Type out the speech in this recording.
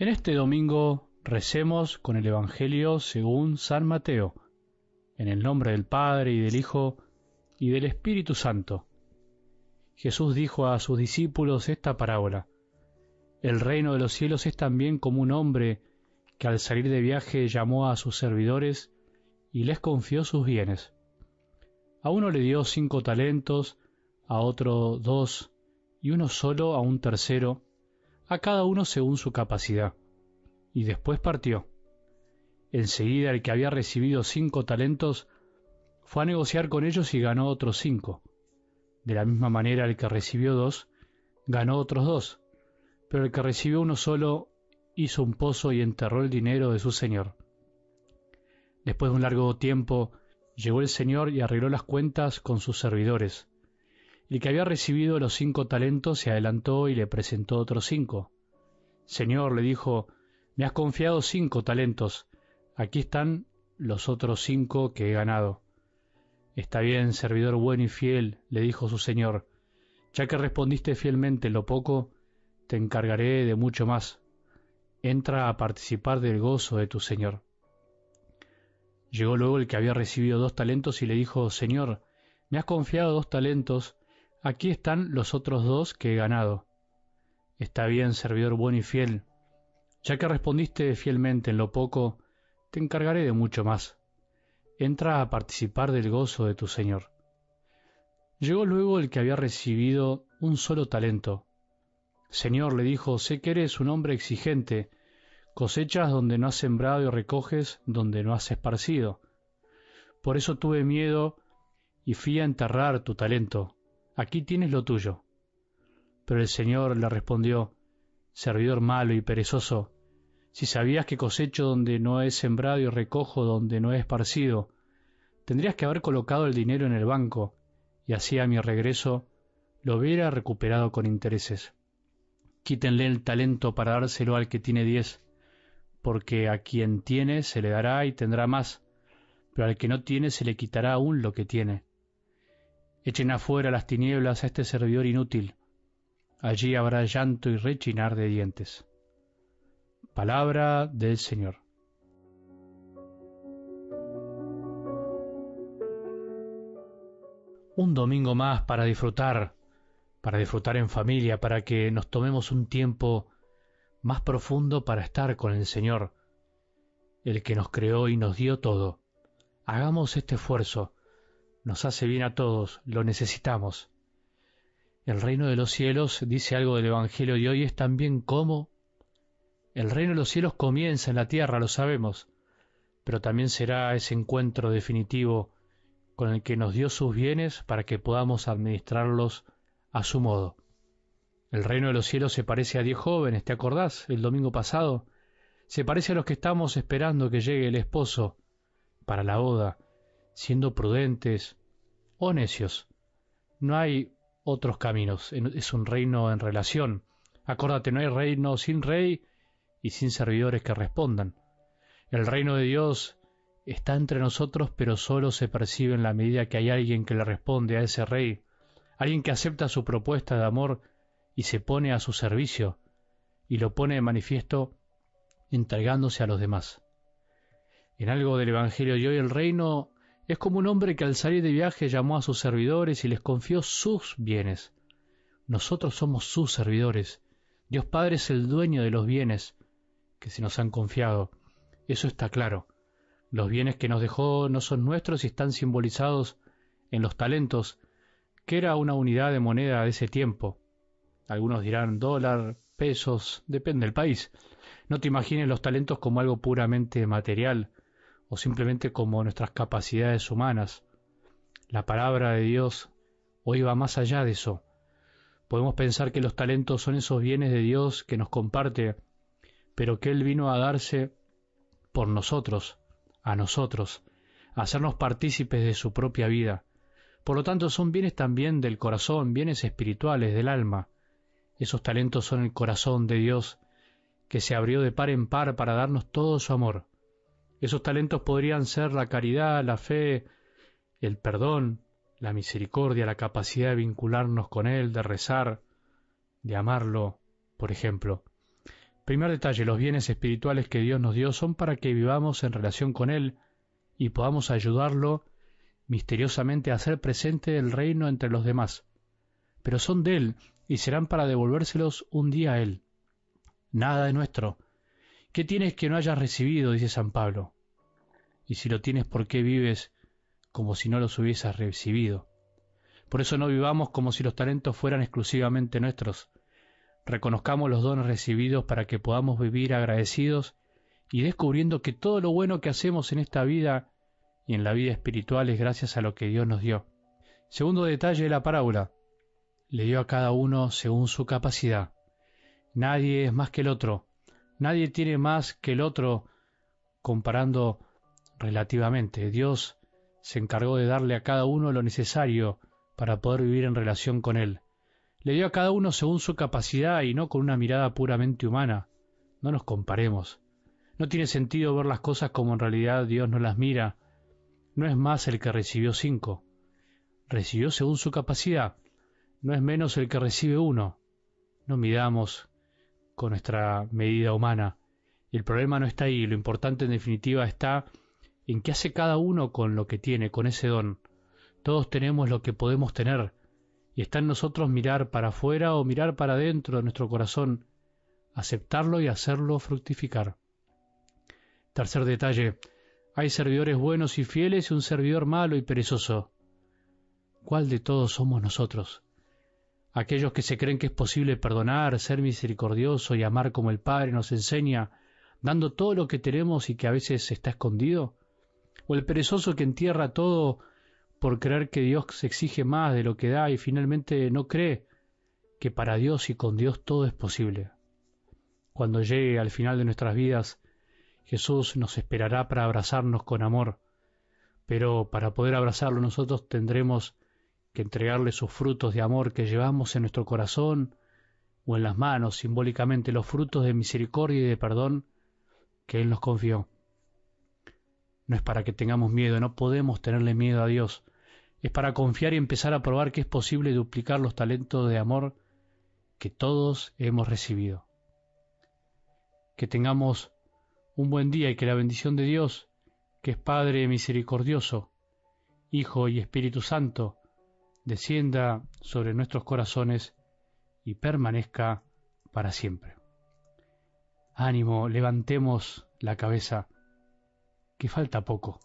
En este domingo recemos con el Evangelio según San Mateo, en el nombre del Padre y del Hijo y del Espíritu Santo. Jesús dijo a sus discípulos esta parábola. El reino de los cielos es también como un hombre que al salir de viaje llamó a sus servidores y les confió sus bienes. A uno le dio cinco talentos, a otro dos, y uno solo a un tercero, a cada uno según su capacidad, y después partió. Enseguida el que había recibido cinco talentos fue a negociar con ellos y ganó otros cinco. De la misma manera el que recibió dos, ganó otros dos, pero el que recibió uno solo hizo un pozo y enterró el dinero de su señor. Después de un largo tiempo, llegó el señor y arregló las cuentas con sus servidores. El que había recibido los cinco talentos se adelantó y le presentó otros cinco. Señor, le dijo, me has confiado cinco talentos, aquí están los otros cinco que he ganado. Está bien, servidor bueno y fiel, le dijo su señor, ya que respondiste fielmente lo poco, te encargaré de mucho más. Entra a participar del gozo de tu señor. Llegó luego el que había recibido dos talentos y le dijo, Señor, me has confiado dos talentos, Aquí están los otros dos que he ganado. Está bien, servidor bueno y fiel. Ya que respondiste fielmente en lo poco, te encargaré de mucho más. Entra a participar del gozo de tu Señor. Llegó luego el que había recibido un solo talento. Señor, le dijo, sé que eres un hombre exigente, cosechas donde no has sembrado y recoges donde no has esparcido. Por eso tuve miedo y fui a enterrar tu talento aquí tienes lo tuyo. Pero el Señor le respondió, servidor malo y perezoso, si sabías que cosecho donde no he sembrado y recojo donde no he esparcido, tendrías que haber colocado el dinero en el banco, y así a mi regreso lo hubiera recuperado con intereses. Quítenle el talento para dárselo al que tiene diez, porque a quien tiene se le dará y tendrá más, pero al que no tiene se le quitará aún lo que tiene. Echen afuera las tinieblas a este servidor inútil. Allí habrá llanto y rechinar de dientes. Palabra del Señor. Un domingo más para disfrutar, para disfrutar en familia, para que nos tomemos un tiempo más profundo para estar con el Señor, el que nos creó y nos dio todo. Hagamos este esfuerzo nos hace bien a todos, lo necesitamos. El reino de los cielos, dice algo del Evangelio de hoy, es también como el reino de los cielos comienza en la tierra, lo sabemos, pero también será ese encuentro definitivo con el que nos dio sus bienes para que podamos administrarlos a su modo. El reino de los cielos se parece a diez jóvenes, ¿te acordás? El domingo pasado. Se parece a los que estamos esperando que llegue el esposo para la boda, siendo prudentes, o necios. No hay otros caminos, es un reino en relación. Acórdate, no hay reino sin rey y sin servidores que respondan. El reino de Dios está entre nosotros, pero solo se percibe en la medida que hay alguien que le responde a ese rey, alguien que acepta su propuesta de amor y se pone a su servicio, y lo pone de manifiesto entregándose a los demás. En algo del Evangelio de hoy el reino es como un hombre que al salir de viaje llamó a sus servidores y les confió sus bienes. Nosotros somos sus servidores. Dios Padre es el dueño de los bienes que se nos han confiado. Eso está claro. Los bienes que nos dejó no son nuestros y están simbolizados en los talentos, que era una unidad de moneda de ese tiempo. Algunos dirán dólar, pesos, depende del país. No te imagines los talentos como algo puramente material, o simplemente como nuestras capacidades humanas. La palabra de Dios hoy va más allá de eso. Podemos pensar que los talentos son esos bienes de Dios que nos comparte, pero que Él vino a darse por nosotros, a nosotros, a hacernos partícipes de su propia vida. Por lo tanto, son bienes también del corazón, bienes espirituales, del alma. Esos talentos son el corazón de Dios, que se abrió de par en par para darnos todo su amor. Esos talentos podrían ser la caridad, la fe, el perdón, la misericordia, la capacidad de vincularnos con Él, de rezar, de amarlo, por ejemplo. Primer detalle, los bienes espirituales que Dios nos dio son para que vivamos en relación con Él y podamos ayudarlo misteriosamente a hacer presente el reino entre los demás. Pero son de Él y serán para devolvérselos un día a Él. Nada de nuestro. ¿Qué tienes que no hayas recibido? dice San Pablo. Y si lo tienes, ¿por qué vives como si no los hubieses recibido? Por eso no vivamos como si los talentos fueran exclusivamente nuestros. Reconozcamos los dones recibidos para que podamos vivir agradecidos y descubriendo que todo lo bueno que hacemos en esta vida y en la vida espiritual es gracias a lo que Dios nos dio. Segundo detalle de la parábola. Le dio a cada uno según su capacidad. Nadie es más que el otro. Nadie tiene más que el otro comparando relativamente. Dios se encargó de darle a cada uno lo necesario para poder vivir en relación con Él. Le dio a cada uno según su capacidad y no con una mirada puramente humana. No nos comparemos. No tiene sentido ver las cosas como en realidad Dios no las mira. No es más el que recibió cinco. Recibió según su capacidad. No es menos el que recibe uno. No midamos con nuestra medida humana. El problema no está ahí. Lo importante en definitiva está en qué hace cada uno con lo que tiene, con ese don. Todos tenemos lo que podemos tener, y está en nosotros mirar para afuera o mirar para adentro de nuestro corazón, aceptarlo y hacerlo fructificar. Tercer detalle, hay servidores buenos y fieles y un servidor malo y perezoso. ¿Cuál de todos somos nosotros? Aquellos que se creen que es posible perdonar, ser misericordioso y amar como el Padre nos enseña, dando todo lo que tenemos y que a veces está escondido? ¿O el perezoso que entierra todo por creer que Dios se exige más de lo que da y finalmente no cree que para Dios y con Dios todo es posible. Cuando llegue al final de nuestras vidas, Jesús nos esperará para abrazarnos con amor, pero para poder abrazarlo nosotros tendremos que entregarle sus frutos de amor que llevamos en nuestro corazón o en las manos, simbólicamente los frutos de misericordia y de perdón que Él nos confió. No es para que tengamos miedo, no podemos tenerle miedo a Dios. Es para confiar y empezar a probar que es posible duplicar los talentos de amor que todos hemos recibido. Que tengamos un buen día y que la bendición de Dios, que es Padre misericordioso, Hijo y Espíritu Santo, descienda sobre nuestros corazones y permanezca para siempre. Ánimo, levantemos la cabeza que falta poco.